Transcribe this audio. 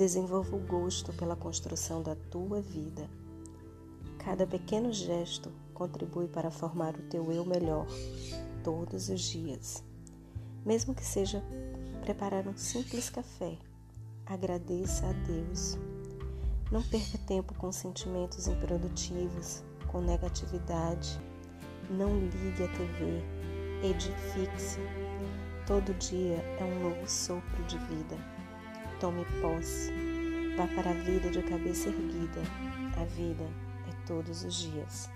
Desenvolva o gosto pela construção da tua vida. Cada pequeno gesto contribui para formar o teu eu melhor todos os dias. Mesmo que seja preparar um simples café, agradeça a Deus. Não perca tempo com sentimentos improdutivos, com negatividade. Não ligue a TV, edifique-se. Todo dia é um novo sopro de vida. Tome posse. Vá para a vida de cabeça erguida. A vida é todos os dias.